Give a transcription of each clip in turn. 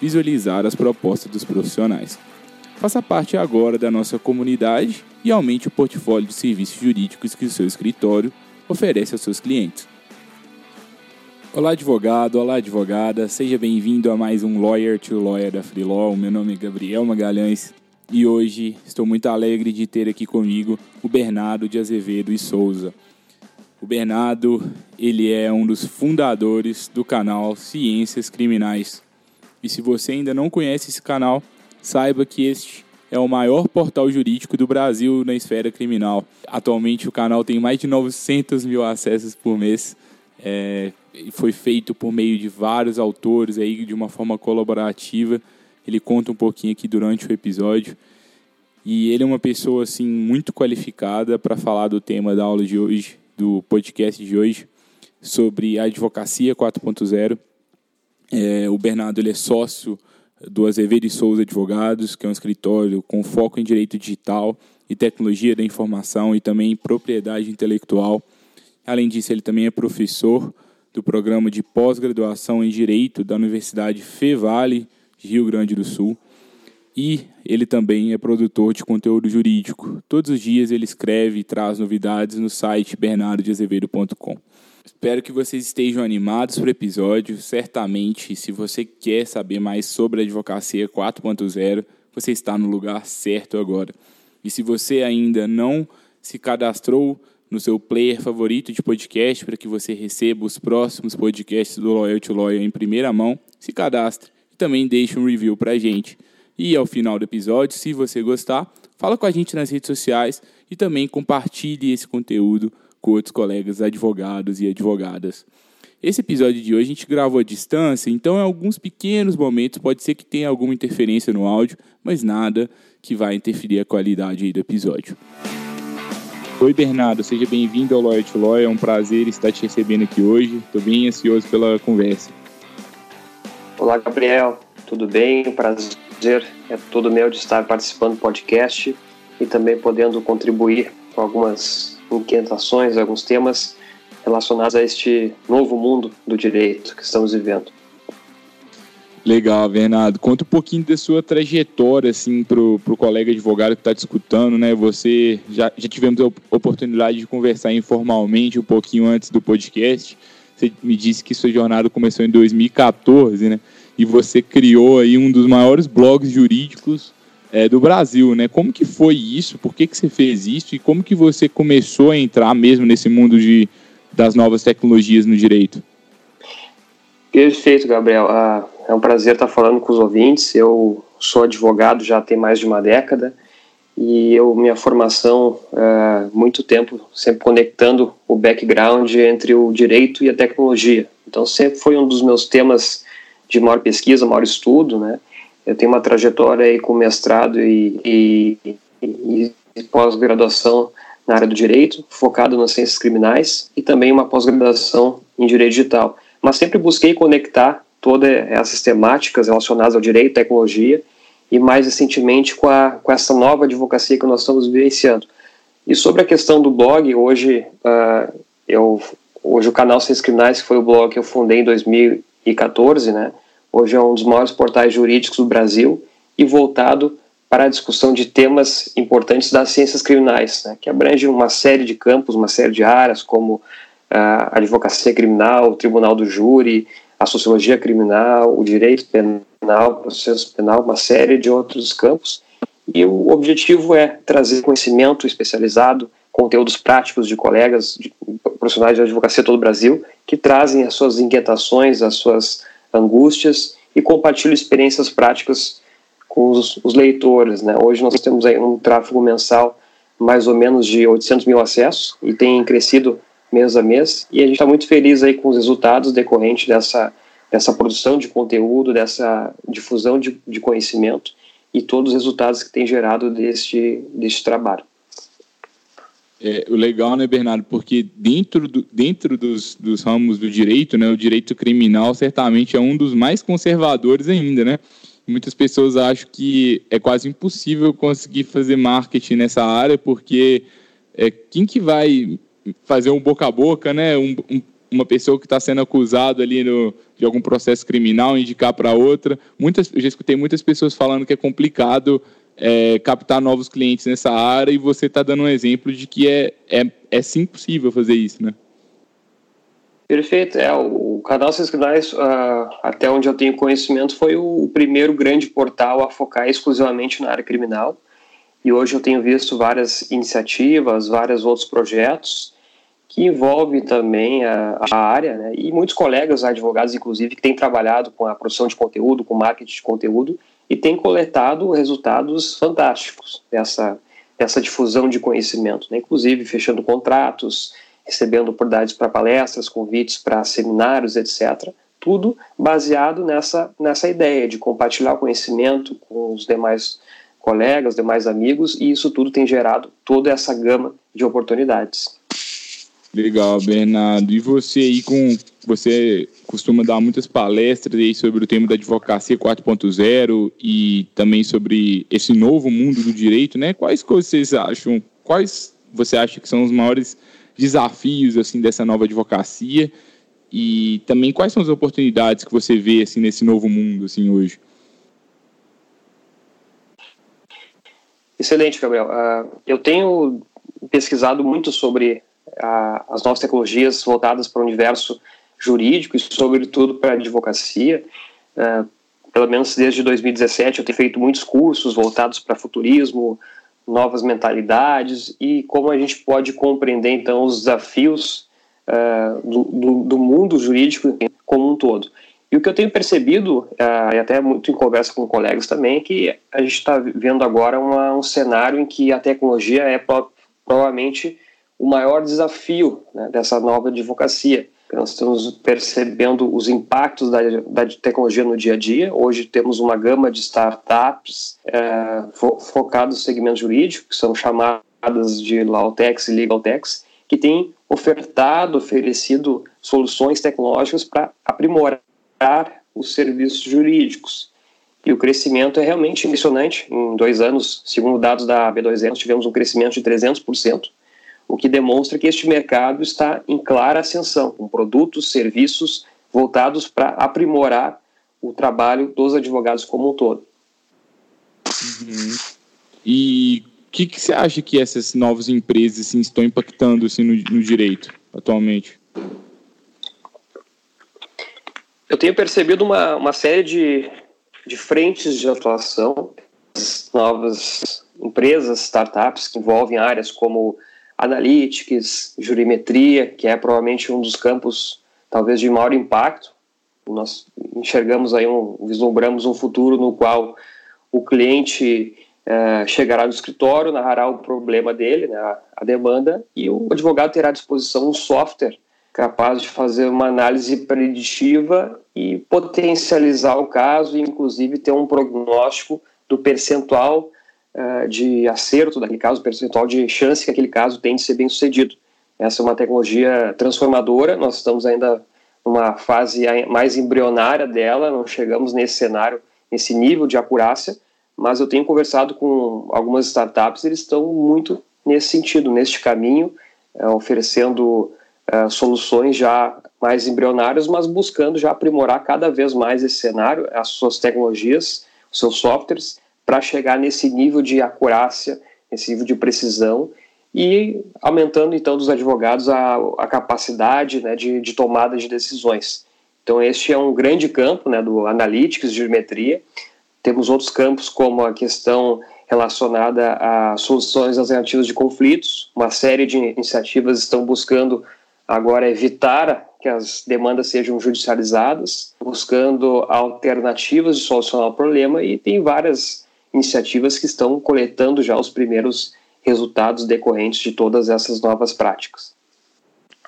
visualizar as propostas dos profissionais. Faça parte agora da nossa comunidade e aumente o portfólio de serviços jurídicos que o seu escritório oferece aos seus clientes. Olá, advogado, olá, advogada, seja bem-vindo a mais um Lawyer to Lawyer da Freelaw. Meu nome é Gabriel Magalhães e hoje estou muito alegre de ter aqui comigo o Bernardo de Azevedo e Souza. O Bernardo, ele é um dos fundadores do canal Ciências Criminais e se você ainda não conhece esse canal, saiba que este é o maior portal jurídico do Brasil na esfera criminal. Atualmente o canal tem mais de 900 mil acessos por mês. É, foi feito por meio de vários autores aí de uma forma colaborativa. Ele conta um pouquinho aqui durante o episódio. E ele é uma pessoa assim muito qualificada para falar do tema da aula de hoje, do podcast de hoje, sobre a advocacia 4.0 é, o Bernardo ele é sócio do Azevedo e Souza Advogados, que é um escritório com foco em direito digital e tecnologia da informação e também propriedade intelectual. Além disso, ele também é professor do programa de pós-graduação em Direito da Universidade Fevale Rio Grande do Sul. E ele também é produtor de conteúdo jurídico. Todos os dias ele escreve e traz novidades no site bernardodeazevedo.com. Espero que vocês estejam animados para o episódio. Certamente, se você quer saber mais sobre a advocacia 4.0, você está no lugar certo agora. E se você ainda não se cadastrou no seu player favorito de podcast para que você receba os próximos podcasts do Loyal to Lawyer em primeira mão, se cadastre e também deixe um review para a gente. E ao final do episódio, se você gostar, fala com a gente nas redes sociais e também compartilhe esse conteúdo com outros colegas advogados e advogadas. Esse episódio de hoje a gente gravou à distância, então em alguns pequenos momentos pode ser que tenha alguma interferência no áudio, mas nada que vai interferir a qualidade do episódio. Oi Bernardo, seja bem-vindo ao Lawyer to Lawyer, é um prazer estar te recebendo aqui hoje, estou bem ansioso pela conversa. Olá Gabriel, tudo bem? Prazer é todo meu de estar participando do podcast e também podendo contribuir com algumas inquietações, alguns temas relacionados a este novo mundo do direito que estamos vivendo. Legal, Bernardo. Conta um pouquinho da sua trajetória, assim, para o colega advogado que está te escutando, né? Você já, já tivemos a oportunidade de conversar informalmente um pouquinho antes do podcast. Você me disse que sua jornada começou em 2014, né? E você criou aí um dos maiores blogs jurídicos é, do Brasil, né? Como que foi isso? Por que, que você fez isso? E como que você começou a entrar mesmo nesse mundo de, das novas tecnologias no direito? Perfeito, Gabriel. Ah, é um prazer estar falando com os ouvintes. Eu sou advogado já tem mais de uma década e eu minha formação é, muito tempo sempre conectando o background entre o direito e a tecnologia. Então sempre foi um dos meus temas de maior pesquisa, maior estudo, né? Eu tenho uma trajetória aí com mestrado e, e, e, pós-graduação na área do direito, focado nas ciências criminais e também uma pós-graduação em direito digital. Mas sempre busquei conectar todas essas temáticas relacionadas ao direito, tecnologia e mais recentemente com, a, com essa nova advocacia que nós estamos vivenciando. E sobre a questão do blog, hoje uh, eu hoje o canal Ciências Criminais, que foi o blog que eu fundei em 2014, né? Hoje é um dos maiores portais jurídicos do Brasil e voltado para a discussão de temas importantes das ciências criminais, né, que abrange uma série de campos, uma série de áreas, como a advocacia criminal, o tribunal do júri, a sociologia criminal, o direito penal, o processo penal, uma série de outros campos. E o objetivo é trazer conhecimento especializado, conteúdos práticos de colegas, de profissionais de advocacia todo o Brasil, que trazem as suas inquietações, as suas angústias e compartilham experiências práticas com os, os leitores. Né? Hoje nós temos aí um tráfego mensal mais ou menos de 800 mil acessos e tem crescido mês a mês e a gente está muito feliz aí com os resultados decorrentes dessa, dessa produção de conteúdo, dessa difusão de, de conhecimento e todos os resultados que tem gerado deste, deste trabalho. É, o legal, né, Bernardo, porque dentro, do, dentro dos, dos ramos do direito, né, o direito criminal certamente é um dos mais conservadores ainda, né? Muitas pessoas acham que é quase impossível conseguir fazer marketing nessa área, porque é, quem que vai fazer um boca a boca, né? Um, um, uma pessoa que está sendo acusada ali no, de algum processo criminal indicar para outra. Muitas, eu já escutei muitas pessoas falando que é complicado é, captar novos clientes nessa área e você está dando um exemplo de que é, é, é sim possível fazer isso, né? Perfeito. É, o canal Seus Criminais, uh, até onde eu tenho conhecimento, foi o, o primeiro grande portal a focar exclusivamente na área criminal. E hoje eu tenho visto várias iniciativas, vários outros projetos que envolvem também a, a área, né? e muitos colegas advogados, inclusive, que têm trabalhado com a produção de conteúdo, com marketing de conteúdo, e têm coletado resultados fantásticos dessa, dessa difusão de conhecimento, né? inclusive fechando contratos, recebendo oportunidades para palestras, convites para seminários, etc. Tudo baseado nessa, nessa ideia de compartilhar o conhecimento com os demais colegas, demais amigos, e isso tudo tem gerado toda essa gama de oportunidades. Legal, Bernardo. E você aí com você costuma dar muitas palestras aí sobre o tema da advocacia 4.0 e também sobre esse novo mundo do direito, né? Quais coisas vocês acham? Quais você acha que são os maiores desafios assim dessa nova advocacia? E também quais são as oportunidades que você vê assim nesse novo mundo assim hoje? Excelente, Gabriel. Uh, eu tenho pesquisado muito sobre uh, as novas tecnologias voltadas para o universo jurídico e, sobretudo, para a advocacia. Uh, pelo menos desde 2017, eu tenho feito muitos cursos voltados para futurismo, novas mentalidades e como a gente pode compreender, então, os desafios do, do, do mundo jurídico como um todo. E o que eu tenho percebido, uh, e até muito em conversa com colegas também, que a gente está vendo agora uma, um cenário em que a tecnologia é pro, provavelmente o maior desafio né, dessa nova advocacia. Nós estamos percebendo os impactos da, da, tecnologia no dia a dia. Hoje temos uma gama de startups é, fo, focadas no segmento jurídico, que são chamadas de Lawtechs e Legaltechs, que têm ofertado, oferecido soluções tecnológicas para aprimorar os serviços jurídicos. E o crescimento é realmente impressionante. Em dois anos, segundo dados da B2E, nós tivemos um crescimento de 300%, o que demonstra que este mercado está em clara ascensão, com produtos, serviços voltados para aprimorar o trabalho dos advogados como um todo. Uhum. E o que, que, você acha que essas novas empresas assim, estão impactando assim, no, no direito atualmente? Eu tenho percebido uma, uma série de, de frentes de atuação, novas empresas, startups que envolvem áreas como analytics, jurimetria, que é provavelmente um dos campos talvez de maior impacto. Nós enxergamos aí um, vislumbramos um futuro no qual o cliente eh, chegará no escritório, narrará o problema dele, né, a demanda, e o advogado terá à disposição um software capaz de fazer uma análise preditiva e potencializar o caso, e inclusive ter um prognóstico do percentual uh, de acerto daquele caso, percentual de chance que aquele caso tem de ser bem sucedido. Essa é uma tecnologia transformadora, nós estamos ainda numa fase mais embrionária dela, não chegamos nesse cenário, nesse nível de acurácia, mas eu tenho conversado com algumas startups, eles estão muito nesse sentido, neste caminho, uh, oferecendo uh, soluções já mais embrionárias, mas buscando já aprimorar cada vez mais esse cenário, as suas tecnologias, os seus softwares, para chegar nesse nível de acurácia, nesse nível de precisão e aumentando então dos advogados a, a capacidade né, de, de tomada de decisões. Então este é um grande campo né, do analytics, geometria. Temos outros campos como a questão relacionada a soluções alternativas de conflitos. Uma série de iniciativas estão buscando agora evitar que as demandas sejam judicializadas, buscando alternativas de solucionar o problema e tem várias iniciativas que estão coletando já os primeiros resultados decorrentes de todas essas novas práticas.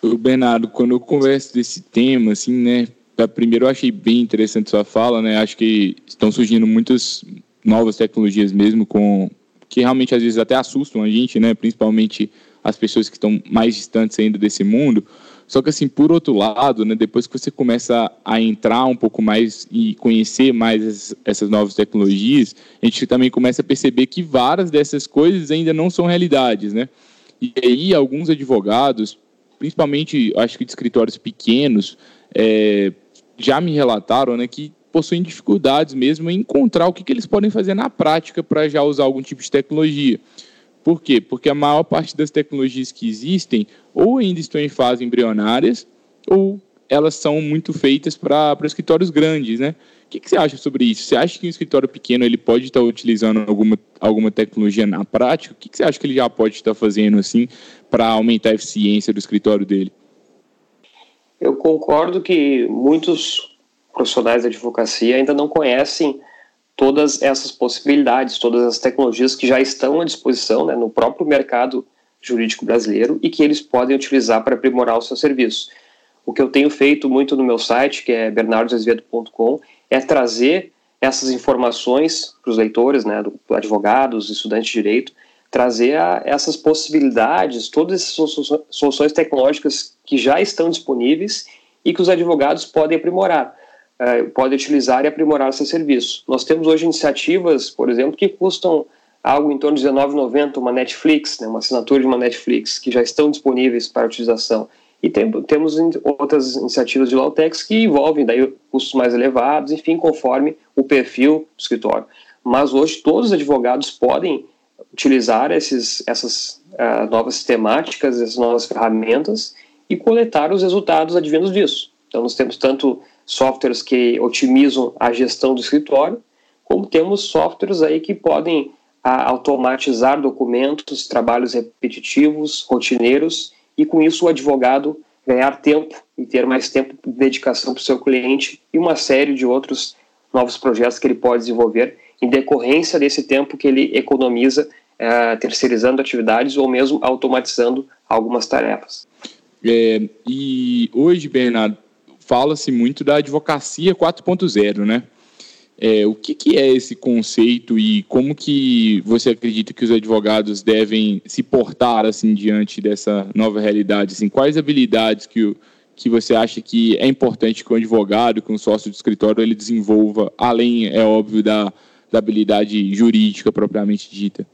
O Bernardo, quando eu converso desse tema, assim, né, primeiro eu achei bem interessante sua fala, né, acho que estão surgindo muitas novas tecnologias mesmo com que realmente às vezes até assustam a gente, né? Principalmente as pessoas que estão mais distantes ainda desse mundo. Só que assim, por outro lado, né, depois que você começa a entrar um pouco mais e conhecer mais essas novas tecnologias, a gente também começa a perceber que várias dessas coisas ainda não são realidades, né? E aí alguns advogados, principalmente acho que de escritórios pequenos, é, já me relataram, né, que possuem dificuldades mesmo em encontrar o que, que eles podem fazer na prática para já usar algum tipo de tecnologia. Por quê? Porque a maior parte das tecnologias que existem ou ainda estão em fase embrionárias ou elas são muito feitas para escritórios grandes, né? O que, que, você acha sobre isso? Você acha que um escritório pequeno ele pode estar utilizando alguma, alguma tecnologia na prática? O que, que você acha que ele já pode estar fazendo assim para aumentar a eficiência do escritório dele? Eu concordo que muitos profissionais da advocacia ainda não conhecem todas essas possibilidades, todas as tecnologias que já estão à disposição né, no próprio mercado jurídico brasileiro e que eles podem utilizar para aprimorar o seu serviço. O que eu tenho feito muito no meu site, que é bernardosazevedo.com, é trazer essas informações para os leitores, né, do, advogados, estudantes de direito, trazer a, essas possibilidades, todas essas soluções tecnológicas que já estão disponíveis e que os advogados podem aprimorar é, pode utilizar e aprimorar seu serviço. Nós temos hoje iniciativas, por exemplo, que custam algo em torno de R$19,90, uma Netflix, né, uma assinatura de uma Netflix, que já estão disponíveis para utilização. E tem, temos outras iniciativas de Lautex que envolvem daí custos mais elevados, enfim, conforme o perfil do escritório. Mas hoje todos os advogados podem utilizar esses, essas uh, novas sistemáticas, essas novas ferramentas e coletar os resultados advindos disso. Então nós temos tanto softwares que otimizam a gestão do escritório, como temos softwares aí que podem a, automatizar documentos, trabalhos repetitivos, rotineiros, e com isso o advogado ganhar tempo e ter mais tempo de dedicação para o seu cliente e uma série de outros novos projetos que ele pode desenvolver em decorrência desse tempo que ele economiza é, terceirizando atividades ou mesmo automatizando algumas tarefas. É, e hoje, Bernardo, fala-se muito da advocacia 4.0, né? É, o que, que, é esse conceito e como que você acredita que os advogados devem se portar assim diante dessa nova realidade? Assim, quais habilidades que, que você acha que é importante que o advogado, que um sócio de escritório, ele desenvolva, além, é óbvio, da, da habilidade jurídica propriamente dita?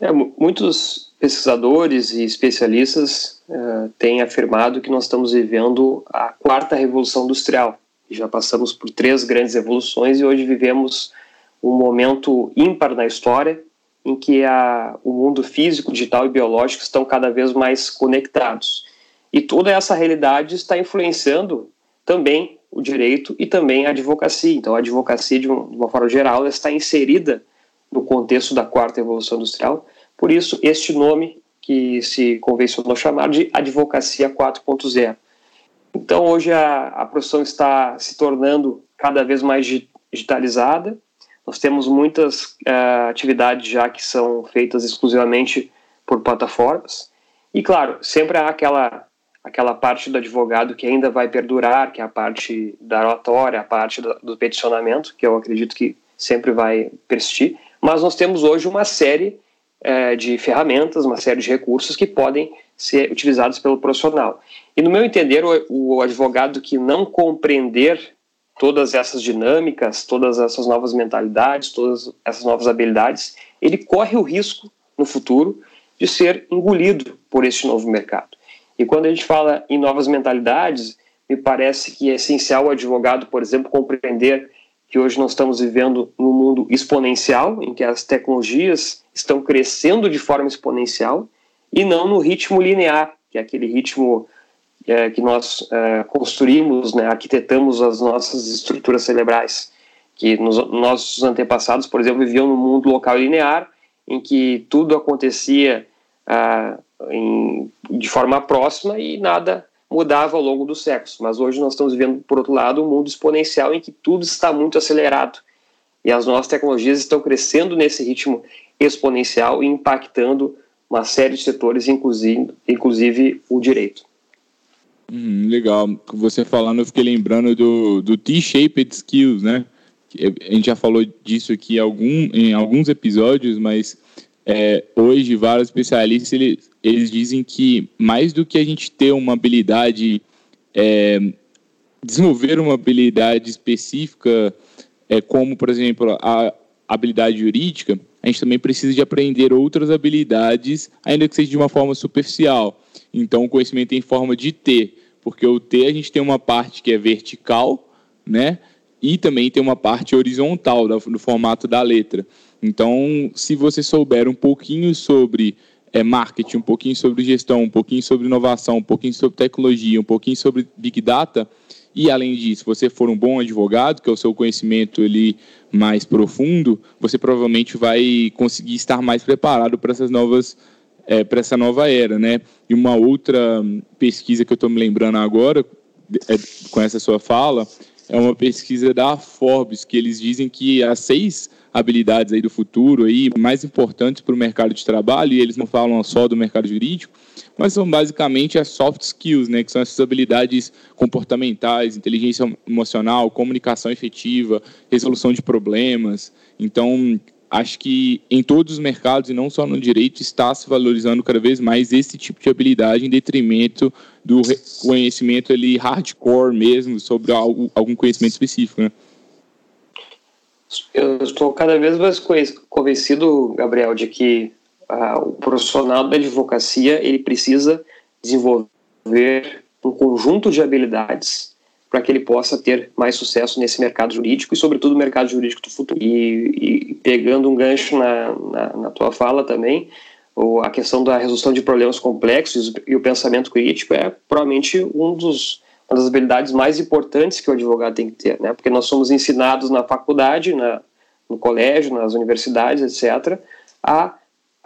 É, muitos pesquisadores e especialistas uh, têm afirmado que nós estamos vivendo a quarta revolução industrial. Já passamos por três grandes revoluções e hoje vivemos um momento ímpar na história em que a, o mundo físico, digital e biológico estão cada vez mais conectados. E toda essa realidade está influenciando também o direito e também a advocacia. Então, a advocacia, de, um, de uma forma geral, está inserida no contexto da quarta revolução industrial. Por isso, este nome que se convencionou chamar de advocacia 4.0. Então, hoje a, a profissão está se tornando cada vez mais digitalizada. Nós temos muitas uh, atividades já que são feitas exclusivamente por plataformas. E, claro, sempre há aquela, aquela parte do advogado que ainda vai perdurar, que é a parte da oratória, a parte do, do peticionamento, que eu acredito que sempre vai persistir mas nós temos hoje uma série é, de ferramentas, uma série de recursos que podem ser utilizados pelo profissional. E no meu entender, o, o advogado que não compreender todas essas dinâmicas, todas essas novas mentalidades, todas essas novas habilidades, ele corre o risco no futuro de ser engolido por este novo mercado. E quando a gente fala em novas mentalidades, me parece que é essencial o advogado, por exemplo, compreender que hoje nós estamos vivendo num mundo exponencial, em que as tecnologias estão crescendo de forma exponencial e não no ritmo linear, que é aquele ritmo é, que nós é, construímos, né, arquitetamos as nossas estruturas cerebrais. que nos nossos antepassados, por exemplo, viviam no mundo local linear, em que tudo acontecia ah, em, de forma próxima e nada mudava ao longo dos séculos. Mas hoje nós estamos vivendo, por outro lado, um mundo exponencial em que tudo está muito acelerado e as nossas tecnologias estão crescendo nesse ritmo exponencial e impactando uma série de setores, inclusive, inclusive o direito. Hum, legal. Você falando, eu fiquei lembrando do, do T-shaped skills, né? A gente já falou disso aqui algum, em alguns episódios, mas é, hoje vários especialistas eles, eles dizem que mais do que a gente ter uma habilidade, é, desenvolver uma habilidade específica, é, como por exemplo a habilidade jurídica, a gente também precisa de aprender outras habilidades, ainda que seja de uma forma superficial. Então, o conhecimento em forma de T, porque o T a gente tem uma parte que é vertical, né? E também tem uma parte horizontal no formato da letra. Então, se você souber um pouquinho sobre é, marketing, um pouquinho sobre gestão, um pouquinho sobre inovação, um pouquinho sobre tecnologia, um pouquinho sobre big data, e além disso, você for um bom advogado, que é o seu conhecimento ali mais profundo, você provavelmente vai conseguir estar mais preparado para essas novas é, para essa nova era, né? E uma outra pesquisa que eu estou me lembrando agora, é, com essa sua fala, é uma pesquisa da Forbes, que eles dizem que as seis habilidades aí do futuro aí mais importantes para o mercado de trabalho, e eles não falam só do mercado jurídico, mas são basicamente as soft skills, né, que são essas habilidades comportamentais, inteligência emocional, comunicação efetiva, resolução de problemas. Então, acho que em todos os mercados e não só no direito está se valorizando cada vez mais esse tipo de habilidade em detrimento do conhecimento ali hardcore mesmo sobre algum conhecimento específico, né? Eu estou cada vez mais convencido, Gabriel, de que ah, o profissional da advocacia ele precisa desenvolver um conjunto de habilidades para que ele possa ter mais sucesso nesse mercado jurídico e, sobretudo, no mercado jurídico do futuro. E, e pegando um gancho na, na, na, tua fala também, ou a questão da resolução de problemas complexos e o pensamento crítico é provavelmente um dos, uma das habilidades mais importantes que o advogado tem que ter, né? Porque nós somos ensinados na faculdade, na, no colégio, nas universidades, etc., a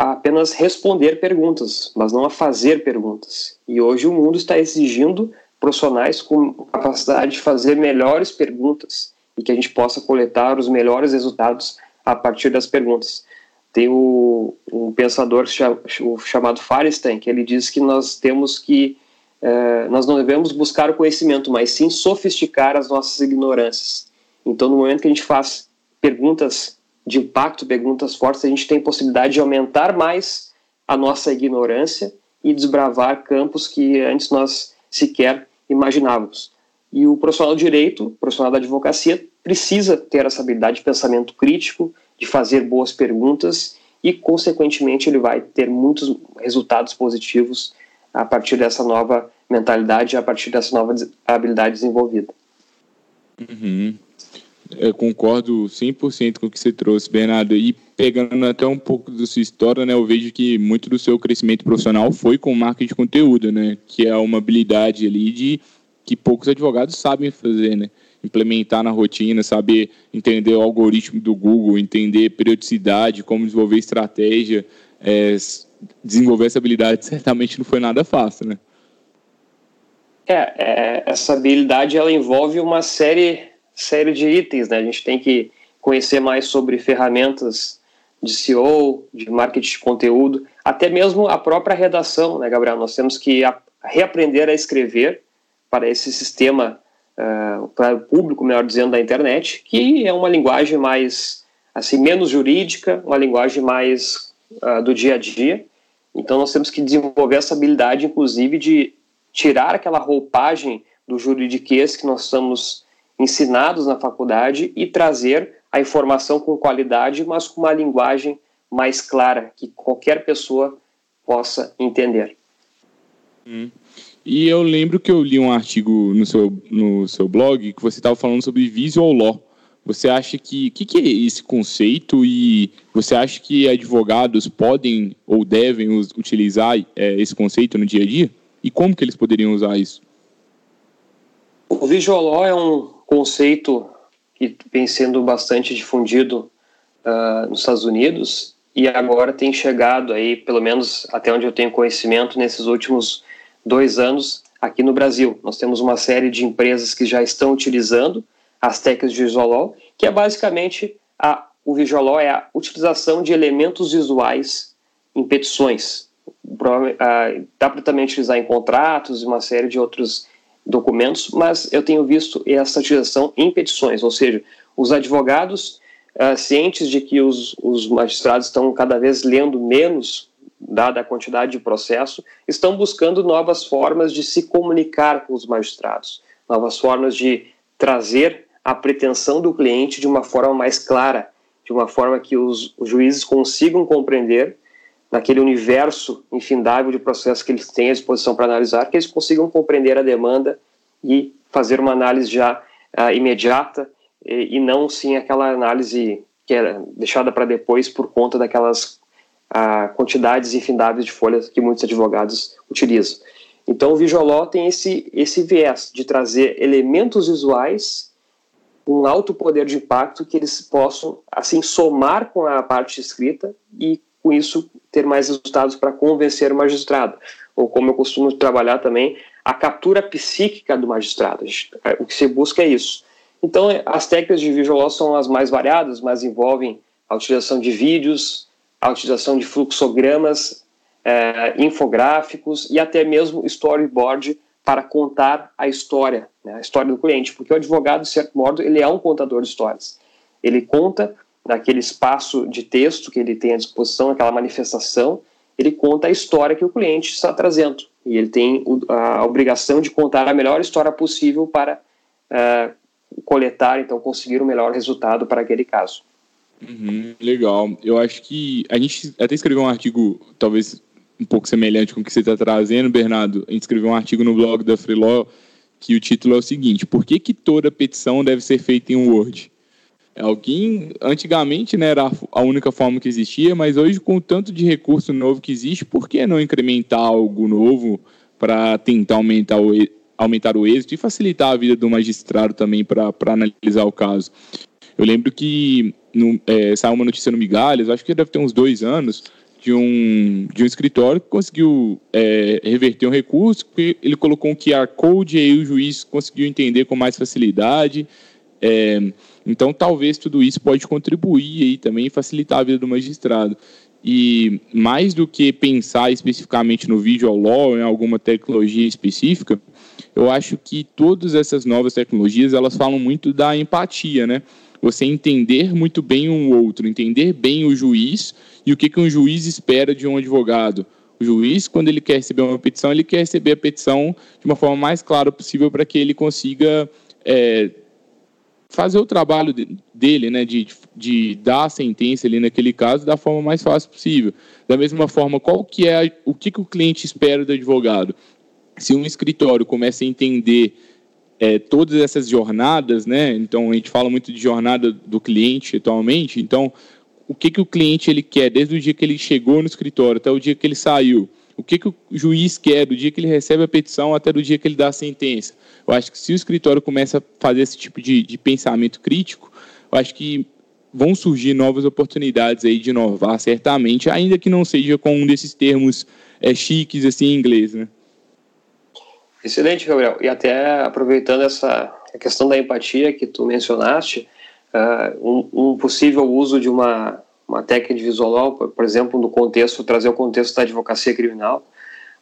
a apenas responder perguntas, mas não a fazer perguntas. E hoje o mundo está exigindo profissionais com capacidade de fazer melhores perguntas e que a gente possa coletar os melhores resultados a partir das perguntas. Tem o, um pensador chamado Firestein, que ele diz que nós temos que eh, nós não devemos buscar o conhecimento, mas sim sofisticar as nossas ignorâncias. Então, no momento que a gente faz perguntas de impacto, perguntas fortes, a gente tem possibilidade de aumentar mais a nossa ignorância e desbravar campos que antes nós sequer imaginávamos. E o profissional do direito, o profissional da advocacia, precisa ter essa habilidade de pensamento crítico, de fazer boas perguntas e, consequentemente, ele vai ter muitos resultados positivos a partir dessa nova mentalidade, a partir dessa nova habilidade desenvolvida. Uhum. Eu concordo 100% com o que você trouxe, Bernardo. E pegando até um pouco da sua história, né, eu vejo que muito do seu crescimento profissional foi com marketing de conteúdo, né, que é uma habilidade ali de que poucos advogados sabem fazer, né? Implementar na rotina, saber entender o algoritmo do Google, entender periodicidade, como desenvolver estratégia, é, desenvolver essa habilidade certamente não foi nada fácil, né? É, é, essa habilidade ela envolve uma série série de itens, né? A gente tem que conhecer mais sobre ferramentas de SEO, de marketing de conteúdo, até mesmo a própria redação, né, Gabriel? Nós temos que reaprender a escrever para esse sistema, uh, para o público, melhor dizendo, da internet, que é uma linguagem mais, assim, menos jurídica, uma linguagem mais uh, do dia a dia. Então, nós temos que desenvolver essa habilidade, inclusive, de tirar aquela roupagem do juridiquês que nós estamos ensinados na faculdade e trazer a informação com qualidade, mas com uma linguagem mais clara, que qualquer pessoa possa entender. Hum. E eu lembro que eu li um artigo no seu, no seu blog que você estava falando sobre visual law. Você acha que o que, que, é esse conceito e você acha que advogados podem ou devem utilizar é, esse conceito no dia a dia? E como que eles poderiam usar isso? O visual é um conceito e vem sendo bastante difundido uh, nos Estados Unidos e agora tem chegado aí, pelo menos até onde eu tenho conhecimento, nesses últimos dois anos aqui no Brasil. Nós temos uma série de empresas que já estão utilizando as técnicas de Visualol, que é basicamente a, o Visualol é a utilização de elementos visuais em petições. Dá para também utilizar em contratos e uma série de outros documentos, mas eu tenho visto essa utilização em petições, ou seja, os advogados uh, cientes de que os, os magistrados estão cada vez lendo menos, dada a quantidade de processo, estão buscando novas formas de se comunicar com os magistrados, novas formas de trazer a pretensão do cliente de uma forma mais clara, de uma forma que os, os juízes consigam compreender naquele universo infindável de processos que eles têm à disposição para analisar, que eles consigam compreender a demanda e fazer uma análise já uh, imediata e, e, não sim aquela análise que era deixada para depois por conta daquelas uh, quantidades infindáveis de folhas que muitos advogados utilizam. Então o Visualó tem esse, esse viés de trazer elementos visuais com alto poder de impacto que eles possam assim somar com a parte escrita e com isso ter mais resultados para convencer o magistrado. Ou como eu costumo trabalhar também, a captura psíquica do magistrado. É, o que se busca é isso. Então, as técnicas de visual são as mais variadas, mas envolvem a utilização de vídeos, a utilização de fluxogramas, é, infográficos e até mesmo storyboard para contar a história, né, a história do cliente, porque o advogado, de certo modo, ele é um contador de histórias. Ele conta naquele espaço de texto que ele tem à disposição, aquela manifestação, ele conta a história que o cliente está trazendo. E ele tem a obrigação de contar a melhor história possível para uh, coletar, então, conseguir o melhor resultado para aquele caso. Uhum, legal. Eu acho que a gente até escreveu um artigo, talvez um pouco semelhante com o que você está trazendo, Bernardo. A gente escreveu um artigo no blog da Freelaw que o título é o seguinte: Por que, que toda petição deve ser feita em Word? Alguém, antigamente, né, era a única forma que existia, mas hoje, com o tanto de recurso novo que existe, por que não incrementar algo novo para tentar aumentar o, aumentar o êxito e facilitar a vida do magistrado também para analisar o caso? Eu lembro que no, é, saiu uma notícia no Migalhas, acho que deve ter uns dois anos, de um, de um escritório que conseguiu é, reverter um recurso, ele colocou um QR Code e aí o juiz conseguiu entender com mais facilidade. É, então, talvez tudo isso pode contribuir aí também e facilitar a vida do magistrado. E mais do que pensar especificamente no visual law, em alguma tecnologia específica, eu acho que todas essas novas tecnologias elas falam muito da empatia, né? Você entender muito bem um outro, entender bem o juiz e o que, que um juiz espera de um advogado. O juiz, quando ele quer receber uma petição, ele quer receber a petição de uma forma mais clara possível para que ele consiga é, fazer o trabalho dele, né, de, de dar a sentença ali naquele caso da forma mais fácil possível. Da mesma forma, qual que é o que, que o cliente espera do advogado? Se um escritório começa a entender é, todas essas jornadas, né, então a gente fala muito de jornada do cliente atualmente, então o que, que o cliente ele quer desde o dia que ele chegou no escritório até o dia que ele saiu, o que, que o juiz quer do dia que ele recebe a petição até do dia que ele dá a sentença eu acho que se o escritório começa a fazer esse tipo de, de pensamento crítico, eu acho que vão surgir novas oportunidades aí de inovar, certamente, ainda que não seja com um desses termos é, chiques assim em inglês, né? Excelente, Gabriel. E até aproveitando essa questão da empatia que tu mencionaste, uh, um, um, possível uso de uma, uma técnica de visual, por, exemplo, no contexto, trazer o contexto da advocacia criminal,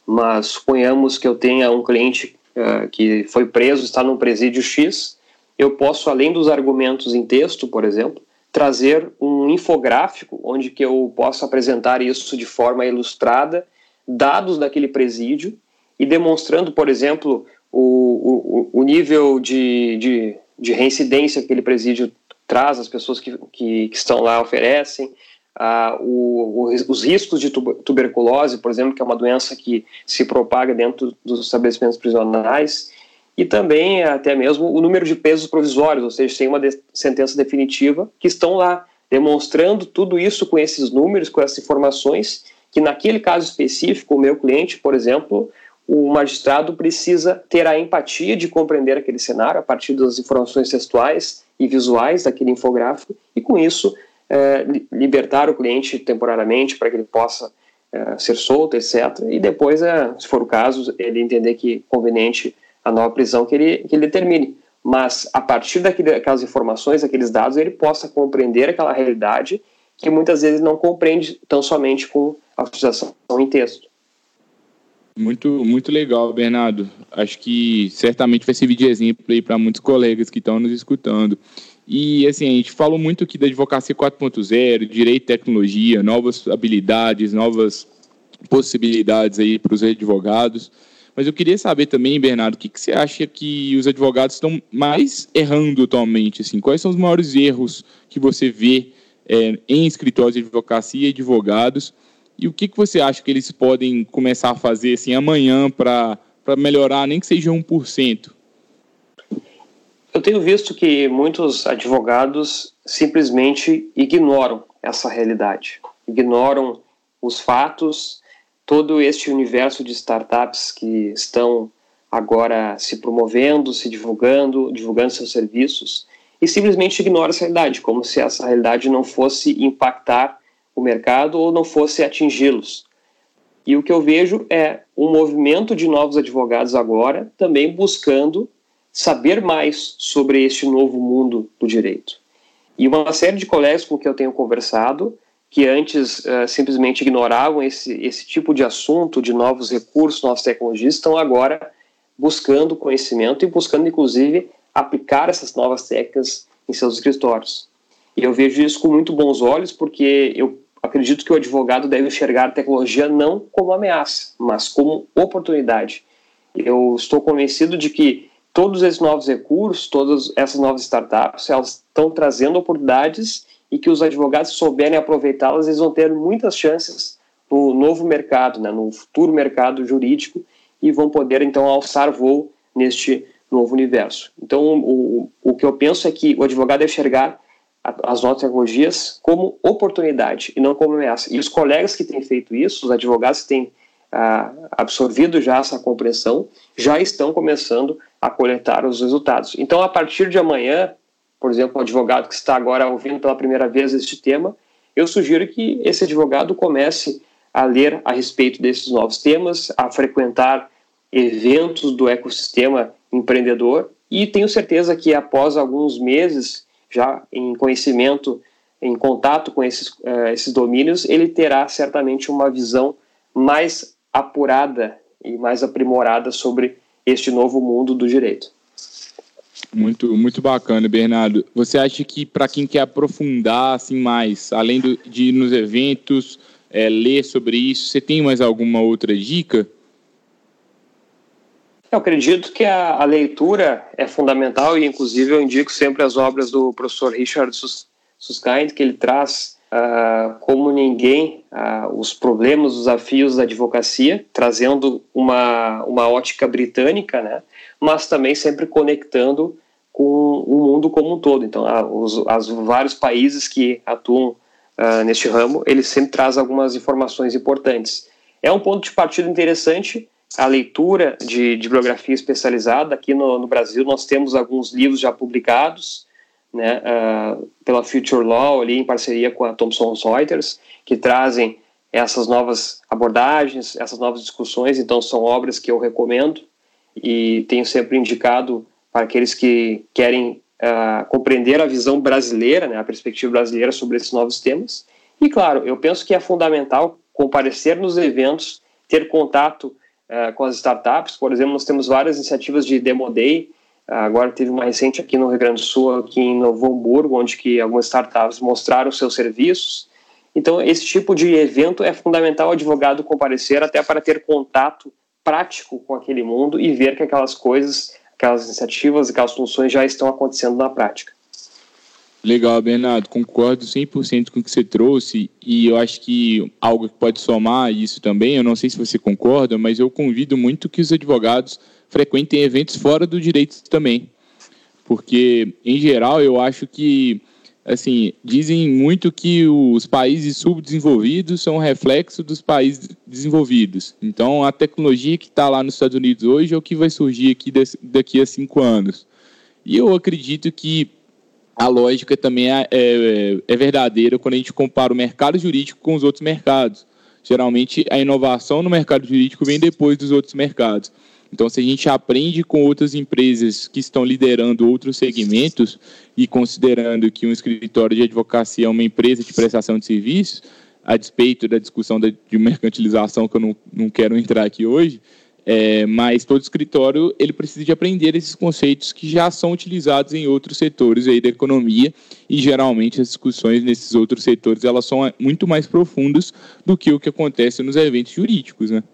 mas suponhamos que eu tenha um cliente uh, que foi preso, está num presídio X, eu posso, além dos argumentos em texto, por exemplo, trazer um infográfico onde que eu posso apresentar isso de forma ilustrada, dados daquele presídio e demonstrando, por exemplo, o, o, o nível de, de, de reincidência que aquele presídio traz, as pessoas que, que, que estão lá oferecem, ah, o, o, os riscos de tuberculose, por exemplo, que é uma doença que se propaga dentro dos estabelecimentos prisionais, e também até mesmo o número de pesos provisórios, ou seja, tem uma de sentença definitiva que estão lá demonstrando tudo isso com esses números, com essas informações, que naquele caso específico, o meu cliente, por exemplo, o magistrado precisa ter a empatia de compreender aquele cenário a partir das informações textuais e visuais daquele infográfico e, com isso, é, libertar o cliente temporariamente para que ele possa é, ser solto, etc. E depois, é, se for o caso, ele entender que é conveniente a nova prisão que ele, que ele determine. Mas, a partir daquelas informações, daqueles dados, ele possa compreender aquela realidade que muitas vezes não compreende tão somente com a utilização em texto. Muito, muito legal, Bernardo. Acho que certamente vai servir de exemplo aí para muitos colegas que estão nos escutando. E assim, a gente falou muito aqui da advocacia 4.0, direito e tecnologia, novas habilidades, novas possibilidades aí para os advogados. Mas eu queria saber também, Bernardo, o que, que você acha que os advogados estão mais errando atualmente? Assim, quais são os maiores erros que você vê é, em escritórios de advocacia e advogados? E o que, que você acha que eles podem começar a fazer assim, amanhã para melhorar, nem que seja 1%? Eu tenho visto que muitos advogados simplesmente ignoram essa realidade, ignoram os fatos, todo este universo de startups que estão agora se promovendo, se divulgando, divulgando seus serviços, e simplesmente ignora essa realidade, como se essa realidade não fosse impactar o mercado ou não fosse atingi-los. E o que eu vejo é um movimento de novos advogados agora também buscando saber mais sobre este novo mundo do direito. E uma série de colegas com que eu tenho conversado, que antes uh, simplesmente ignoravam esse, esse tipo de assunto, de novos recursos, novas tecnologias, estão agora buscando conhecimento e buscando, inclusive, aplicar essas novas técnicas em seus escritórios. E eu vejo isso com muito bons olhos, porque eu acredito que o advogado deve enxergar a tecnologia não como ameaça, mas como oportunidade. Eu estou convencido de que todos esses novos recursos, todas essas novas startups, elas estão trazendo oportunidades e que os advogados souberem aproveitá-las, eles vão ter muitas chances no novo mercado, né, no futuro mercado jurídico e vão poder então alçar voo neste novo universo. Então, o, o que eu penso é que o advogado deve enxergar as novas tecnologias como oportunidade e não como ameaça. E os colegas que têm feito isso, os advogados que têm ah, absorvido já essa compreensão, já estão começando a coletar os resultados. Então, a partir de amanhã, por exemplo, o advogado que está agora ouvindo pela primeira vez este tema, eu sugiro que esse advogado comece a ler a respeito desses novos temas, a frequentar eventos do ecossistema empreendedor e tenho certeza que após alguns meses já em conhecimento, em contato com esses, uh, esses domínios, ele terá certamente uma visão mais apurada e mais aprimorada sobre este novo mundo do direito. Muito, muito bacana, Bernardo. Você acha que para quem quer aprofundar assim mais, além do, de ir nos eventos, é, ler sobre isso, você tem mais alguma outra dica? Eu acredito que a, a leitura é fundamental e, inclusive, eu indico sempre as obras do professor Richard Susskind, que ele traz uh, como ninguém uh, os problemas, os desafios da advocacia, trazendo uma, uma ótica britânica, né? mas também sempre conectando com o mundo como um todo. Então, uh, os as vários países que atuam neste ramo, ele sempre traz algumas informações importantes. É um ponto de partida interessante a leitura de, de bibliografia especializada. Aqui no, no Brasil, nós temos alguns livros já publicados, né, uh, pela Future Law, ali em parceria com a Thomson Reuters, que trazem essas novas abordagens, essas novas discussões. Então, são obras que eu recomendo e tenho sempre indicado para aqueles que querem uh, compreender a visão brasileira, né, a perspectiva brasileira sobre esses novos temas. E, claro, eu penso que é fundamental comparecer nos eventos, ter contato uh, com as startups. Por exemplo, nós temos várias iniciativas de Demo Day, Agora teve uma recente aqui no Rio Grande do Sul, aqui em Novo Hamburgo, onde que algumas startups mostraram seus serviços. Então, esse tipo de evento é fundamental o advogado comparecer até para ter contato prático com aquele mundo e ver que aquelas coisas, aquelas iniciativas, aquelas funções já estão acontecendo na prática. Legal, Bernardo, concordo 100% com o que você trouxe e eu acho que algo que pode somar isso também, eu não sei se você concorda, mas eu convido muito que os advogados frequentem eventos fora do direito também. Porque, em geral, eu acho que, assim, dizem muito que os países subdesenvolvidos são reflexo dos países desenvolvidos. Então, a tecnologia que está lá nos Estados Unidos hoje é o que vai surgir aqui daqui a cinco anos. E eu acredito que a lógica também é, é, é, verdadeira quando a gente compara o mercado jurídico com os outros mercados. Geralmente, a inovação no mercado jurídico vem depois dos outros mercados. Então, se a gente aprende com outras empresas que estão liderando outros segmentos e considerando que um escritório de advocacia é uma empresa de prestação de serviços, a despeito da discussão de mercantilização que eu não, não quero entrar aqui hoje, é, mas todo escritório ele precisa de aprender esses conceitos que já são utilizados em outros setores aí da economia e geralmente as discussões nesses outros setores elas são muito mais profundas do que o que acontece nos eventos jurídicos, né?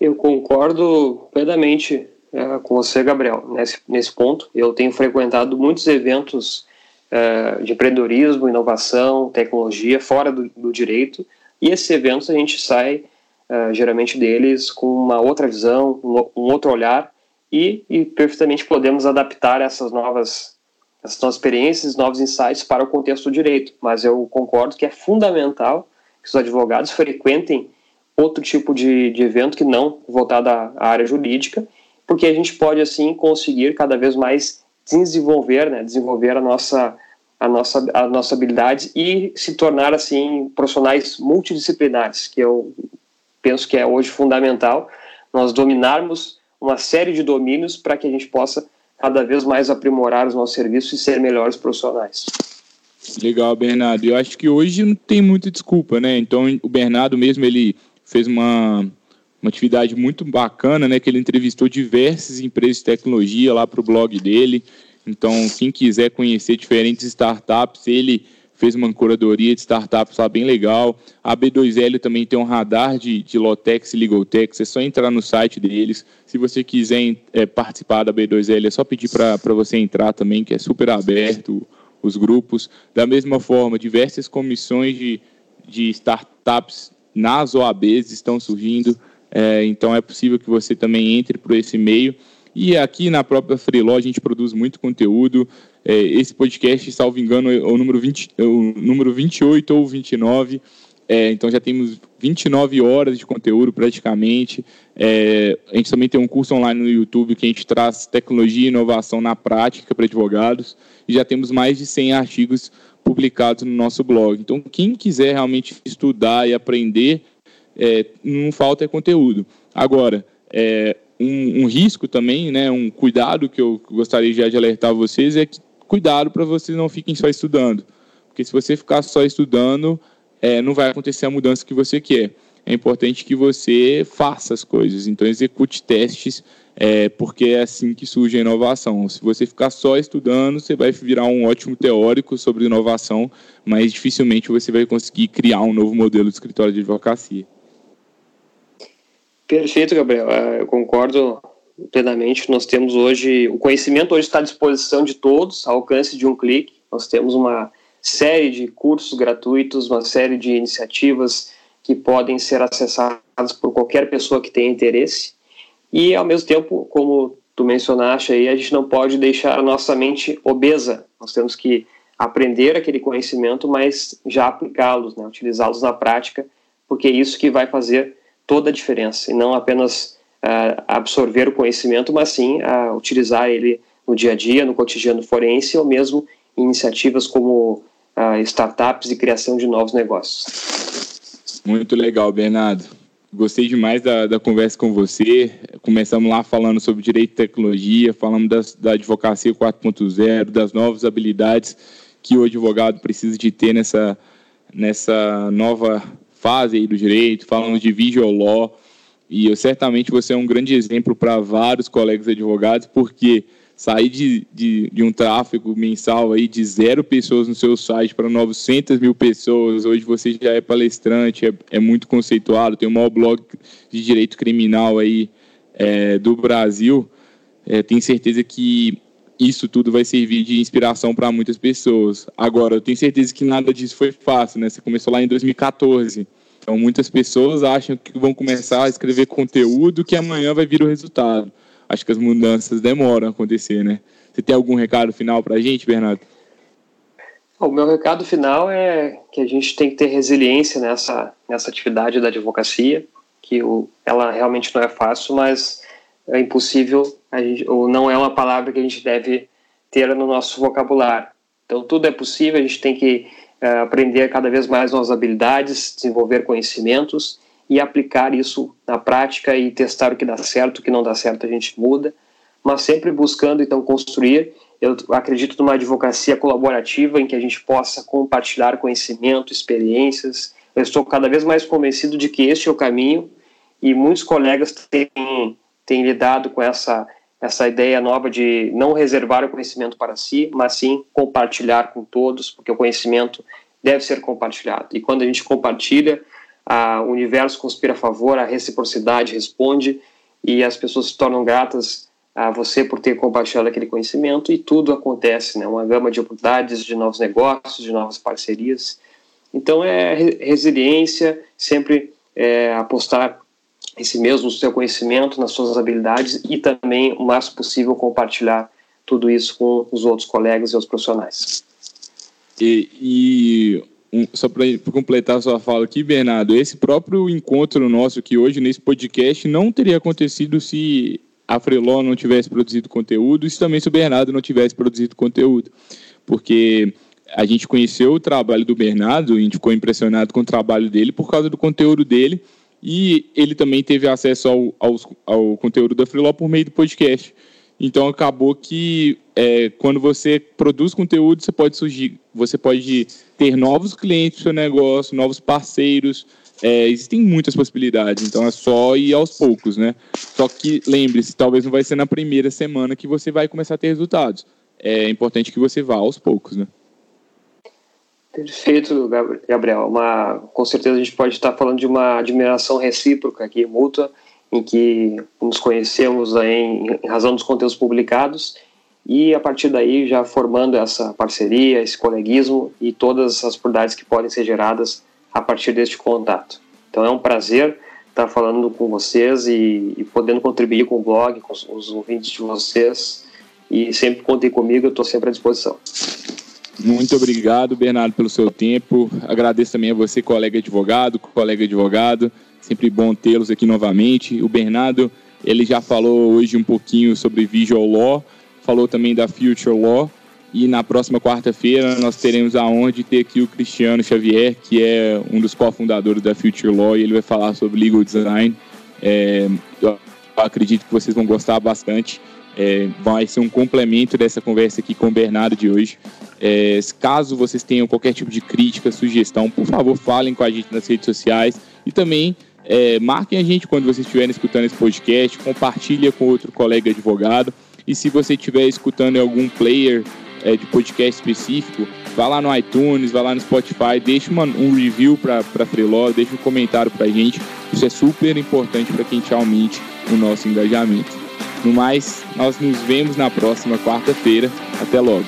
Eu concordo plenamente é, com você, Gabriel, nesse, nesse ponto. Eu tenho frequentado muitos eventos é, de empreendedorismo, inovação, tecnologia, fora do, do, direito, e esses eventos a gente sai, é, geralmente, deles com uma outra visão, um, outro olhar, e, e, perfeitamente podemos adaptar essas novas, essas novas experiências, novos insights para o contexto do direito. Mas eu concordo que é fundamental que os advogados frequentem outro tipo de, de evento que não voltado à, área jurídica, porque a gente pode assim conseguir cada vez mais desenvolver, né, desenvolver a nossa a nossa a nossa habilidade e se tornar assim profissionais multidisciplinares, que eu penso que é hoje fundamental nós dominarmos uma série de domínios para que a gente possa cada vez mais aprimorar os nossos serviços e ser melhores profissionais. Legal, Bernardo. Eu acho que hoje não tem muita desculpa, né? Então o Bernardo mesmo ele fez uma, uma atividade muito bacana, né? Que ele entrevistou diversas empresas de tecnologia lá para o blog dele. Então, quem quiser conhecer diferentes startups, ele fez uma curadoria de startups lá bem legal. A B2L também tem um radar de, de Lotex e Legaltex, é só entrar no site deles. Se você quiser é, participar da B2L, é só pedir para você entrar também, que é super aberto os grupos. Da mesma forma, diversas comissões de, de startups nas OABs estão surgindo, é, então é possível que você também entre por esse meio. E aqui na própria Freeló a gente produz muito conteúdo. É, esse podcast, salvo engano, é o número, 20, é o número 28 ou 29. É, então já temos 29 horas de conteúdo praticamente. É, a gente também tem um curso online no YouTube que a gente traz tecnologia e inovação na prática para advogados. E já temos mais de 100 artigos publicados no nosso blog. Então, quem quiser realmente estudar e aprender, é, não falta é conteúdo. Agora, é, um, um, risco também, né, um cuidado que eu gostaria já de alertar vocês é que cuidado para vocês não fiquem só estudando. Porque se você ficar só estudando, é, não vai acontecer a mudança que você quer. É importante que você faça as coisas. Então, execute testes é, porque é assim que surge a inovação. Se você ficar só estudando, você vai virar um ótimo teórico sobre inovação, mas dificilmente você vai conseguir criar um novo modelo de escritório de advocacia. Perfeito, Gabriel. É, eu concordo plenamente. Nós temos hoje, o conhecimento hoje está à disposição de todos, ao alcance de um clique. Nós temos uma série de cursos gratuitos, uma série de iniciativas que podem ser acessadas por qualquer pessoa que tenha interesse. E, ao mesmo tempo, como tu mencionaste aí, a gente não pode deixar a nossa mente obesa. Nós temos que aprender aquele conhecimento, mas já aplicá-los, né? utilizá-los na prática, porque é isso que vai fazer toda a diferença, e não apenas absorver o conhecimento, mas sim uh, utilizar ele no dia a dia, no cotidiano forense, ou mesmo iniciativas como uh, startups e criação de novos negócios. Muito legal, Bernardo. Gostei demais da, da conversa com você. Começamos lá falando sobre direito e tecnologia, falamos das, da advocacia 4.0, das novas habilidades que o advogado precisa de ter nessa, nessa nova fase do direito, falando de visual law. E eu, certamente você é um grande exemplo para vários colegas advogados, porque sair de, de, de, um tráfego mensal aí de zero pessoas no seu site para 900 mil pessoas. Hoje você já é palestrante, é, é muito conceituado, tem o maior blog de direito criminal aí é, do Brasil. É, tenho certeza que isso tudo vai servir de inspiração para muitas pessoas. Agora, eu tenho certeza que nada disso foi fácil, né? Você começou lá em 2014. Então, muitas pessoas acham que vão começar a escrever conteúdo que amanhã vai vir o resultado acho que as mudanças demoram a acontecer, né? Você tem algum recado final para a gente, Bernardo? O meu recado final é que a gente tem que ter resiliência nessa, nessa atividade da advocacia, que o, ela realmente não é fácil, mas é impossível, gente, ou não é uma palavra que a gente deve ter no nosso vocabulário. Então, tudo é possível, a gente tem que aprender cada vez mais novas habilidades, desenvolver conhecimentos e aplicar isso na prática e testar o que dá certo, o que não dá certo a gente muda, mas sempre buscando, então, construir eu acredito numa advocacia colaborativa em que a gente possa compartilhar conhecimento, experiências. Eu estou cada vez mais convencido de que este é o caminho e muitos colegas têm, têm lidado com essa, essa ideia nova de não reservar o conhecimento para si, mas sim compartilhar com todos, porque o conhecimento deve ser compartilhado. E quando a gente compartilha, a, o universo conspira a favor, a reciprocidade responde e as pessoas se tornam gratas a você por ter compartilhado aquele conhecimento e tudo acontece, né? Uma gama de oportunidades, de novos negócios, de novas parcerias. Então é resiliência, sempre é, apostar em si mesmo, seu conhecimento, nas suas habilidades e também o máximo possível compartilhar tudo isso com os outros colegas e os profissionais. E, e só para completar a sua fala aqui, Bernardo, esse próprio encontro nosso aqui hoje nesse podcast não teria acontecido se a Freeló não tivesse produzido conteúdo, e também se o Bernardo não tivesse produzido conteúdo. Porque a gente conheceu o trabalho do Bernardo, a gente ficou impressionado com o trabalho dele por causa do conteúdo dele, e ele também teve acesso ao, ao, ao conteúdo da Freeló por meio do podcast. Então acabou que é, quando você produz conteúdo, você pode surgir, você pode ter novos clientes para o seu negócio, novos parceiros, é, existem muitas possibilidades, então é só ir aos poucos, né? Só que lembre-se, talvez não vai ser na primeira semana que você vai começar a ter resultados. É importante que você vá aos poucos, né? Perfeito, Gabriel. Uma, com certeza a gente pode estar falando de uma admiração recíproca aqui, mútua, em que nos conhecemos em, em razão dos conteúdos publicados e a partir daí já formando essa parceria, esse coleguismo e todas as oportunidades que podem ser geradas a partir deste contato. Então é um prazer estar falando com vocês e, e podendo contribuir com o blog, com os, os ouvintes de vocês. E sempre contem comigo, eu estou sempre à disposição. Muito obrigado, Bernardo, pelo seu tempo. Agradeço também a você, colega advogado, colega advogado. Sempre bom tê-los aqui novamente. O Bernardo, ele já falou hoje um pouquinho sobre Visual Law, falou também da Future Law. E na próxima quarta-feira nós teremos a honra de ter aqui o Cristiano Xavier, que é um dos cofundadores da Future Law, e ele vai falar sobre legal design. É, eu acredito que vocês vão gostar bastante. É, vai ser um complemento dessa conversa aqui com o Bernardo de hoje. É, caso vocês tenham qualquer tipo de crítica, sugestão, por favor, falem com a gente nas redes sociais e também é, marquem a gente quando vocês estiverem escutando esse podcast, compartilha com outro colega advogado. E se você estiver escutando em algum player é, de podcast específico, vá lá no iTunes, vá lá no Spotify, deixa uma, um review para Freeló, deixa um comentário para a gente. Isso é super importante para que a gente aumente o nosso engajamento. No mais, nós nos vemos na próxima quarta-feira. Até logo.